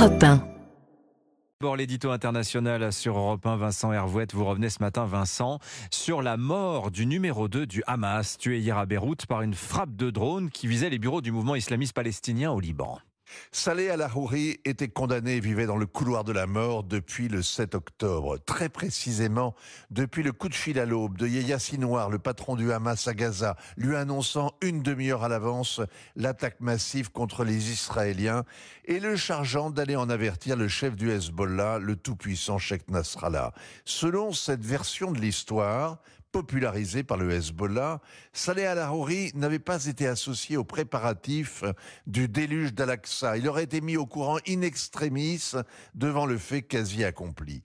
Europe 1. D'abord, l'édito international sur Europe 1, Vincent Hervouette. Vous revenez ce matin, Vincent, sur la mort du numéro 2 du Hamas, tué hier à Beyrouth par une frappe de drone qui visait les bureaux du mouvement islamiste palestinien au Liban. Saleh Al-Arouri était condamné et vivait dans le couloir de la mort depuis le 7 octobre. Très précisément, depuis le coup de fil à l'aube de Yahya Sinwar, le patron du Hamas à Gaza, lui annonçant une demi-heure à l'avance l'attaque massive contre les Israéliens et le chargeant d'aller en avertir le chef du Hezbollah, le tout-puissant Sheikh Nasrallah. Selon cette version de l'histoire, popularisé par le Hezbollah, Saleh al-Arouri n'avait pas été associé aux préparatifs du déluge d'Al-Aqsa. Il aurait été mis au courant in extremis devant le fait quasi accompli.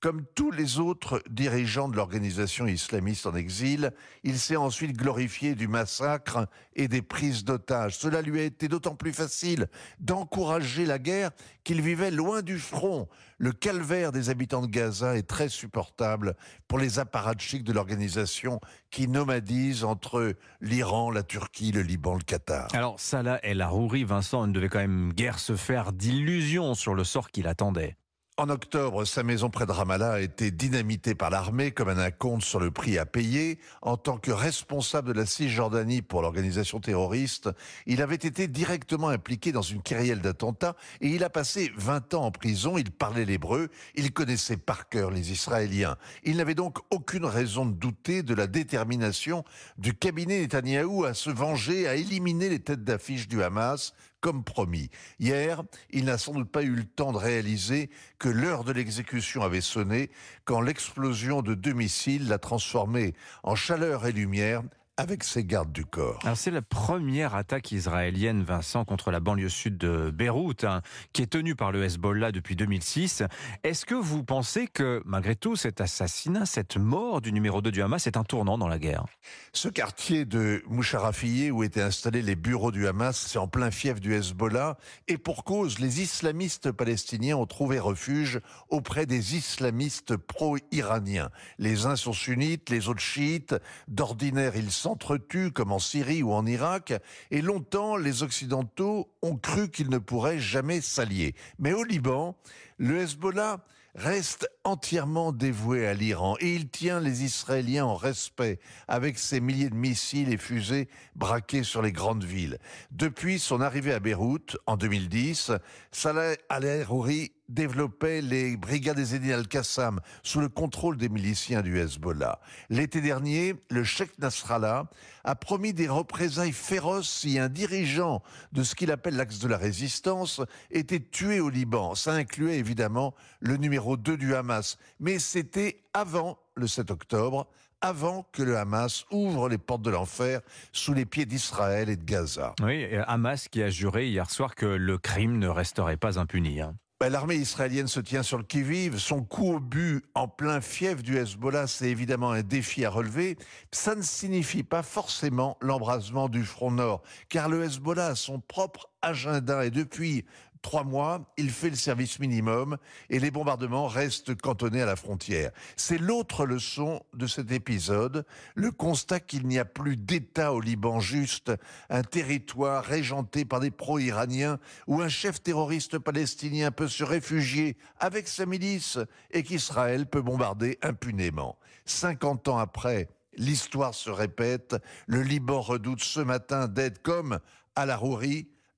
Comme tous les autres dirigeants de l'organisation islamiste en exil, il s'est ensuite glorifié du massacre et des prises d'otages. Cela lui a été d'autant plus facile d'encourager la guerre qu'il vivait loin du front. Le calvaire des habitants de Gaza est très supportable pour les apparatchiks de l'organisation qui nomadisent entre l'Iran, la Turquie, le Liban, le Qatar. Alors Salah El Harouri, Vincent, ne devait quand même guère se faire d'illusions sur le sort qu'il attendait. En octobre, sa maison près de Ramallah a été dynamitée par l'armée comme un acompte sur le prix à payer. En tant que responsable de la Cisjordanie pour l'organisation terroriste, il avait été directement impliqué dans une kyrielle d'attentats et il a passé 20 ans en prison. Il parlait l'hébreu, il connaissait par cœur les Israéliens. Il n'avait donc aucune raison de douter de la détermination du cabinet Netanyahou à se venger, à éliminer les têtes d'affiche du Hamas comme promis. Hier, il n'a sans doute pas eu le temps de réaliser que l'heure de l'exécution avait sonné quand l'explosion de deux missiles l'a transformé en chaleur et lumière avec ses gardes du corps. C'est la première attaque israélienne, Vincent, contre la banlieue sud de Beyrouth, hein, qui est tenue par le Hezbollah depuis 2006. Est-ce que vous pensez que, malgré tout, cet assassinat, cette mort du numéro 2 du Hamas est un tournant dans la guerre? Ce quartier de Moucharafieh, où étaient installés les bureaux du Hamas, c'est en plein fief du Hezbollah, et pour cause, les islamistes palestiniens ont trouvé refuge auprès des islamistes pro-iraniens. Les uns sont sunnites, les autres chiites. D'ordinaire, ils sont s'entretuent comme en Syrie ou en Irak, et longtemps les Occidentaux ont cru qu'ils ne pourraient jamais s'allier. Mais au Liban, le Hezbollah reste entièrement dévoué à l'Iran et il tient les Israéliens en respect avec ses milliers de missiles et fusées braqués sur les grandes villes. Depuis son arrivée à Beyrouth en 2010, Salah al-Harouri développait les brigades Ezzedine al-Qassam sous le contrôle des miliciens du Hezbollah. L'été dernier, le Sheikh Nasrallah a promis des représailles féroces si un dirigeant de ce qu'il appelle l'axe de la résistance était tué au Liban. Ça incluait évidemment le numéro 2 du Hamas. Mais c'était avant le 7 octobre, avant que le Hamas ouvre les portes de l'enfer sous les pieds d'Israël et de Gaza. Oui, Hamas qui a juré hier soir que le crime ne resterait pas impuni. Hein. Ben, l'armée israélienne se tient sur le qui-vive. Son coup au but en plein fief du Hezbollah, c'est évidemment un défi à relever. Ça ne signifie pas forcément l'embrasement du front nord, car le Hezbollah a son propre agenda et depuis trois mois, il fait le service minimum et les bombardements restent cantonnés à la frontière. C'est l'autre leçon de cet épisode, le constat qu'il n'y a plus d'État au Liban juste, un territoire régenté par des pro-iraniens où un chef terroriste palestinien peut se réfugier avec sa milice et qu'Israël peut bombarder impunément. 50 ans après, l'histoire se répète, le Liban redoute ce matin d'être comme à la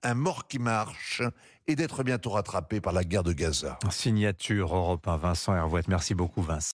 un mort qui marche et d'être bientôt rattrapé par la guerre de Gaza. Signature Europe 1, Vincent Hervouette. Merci beaucoup, Vincent.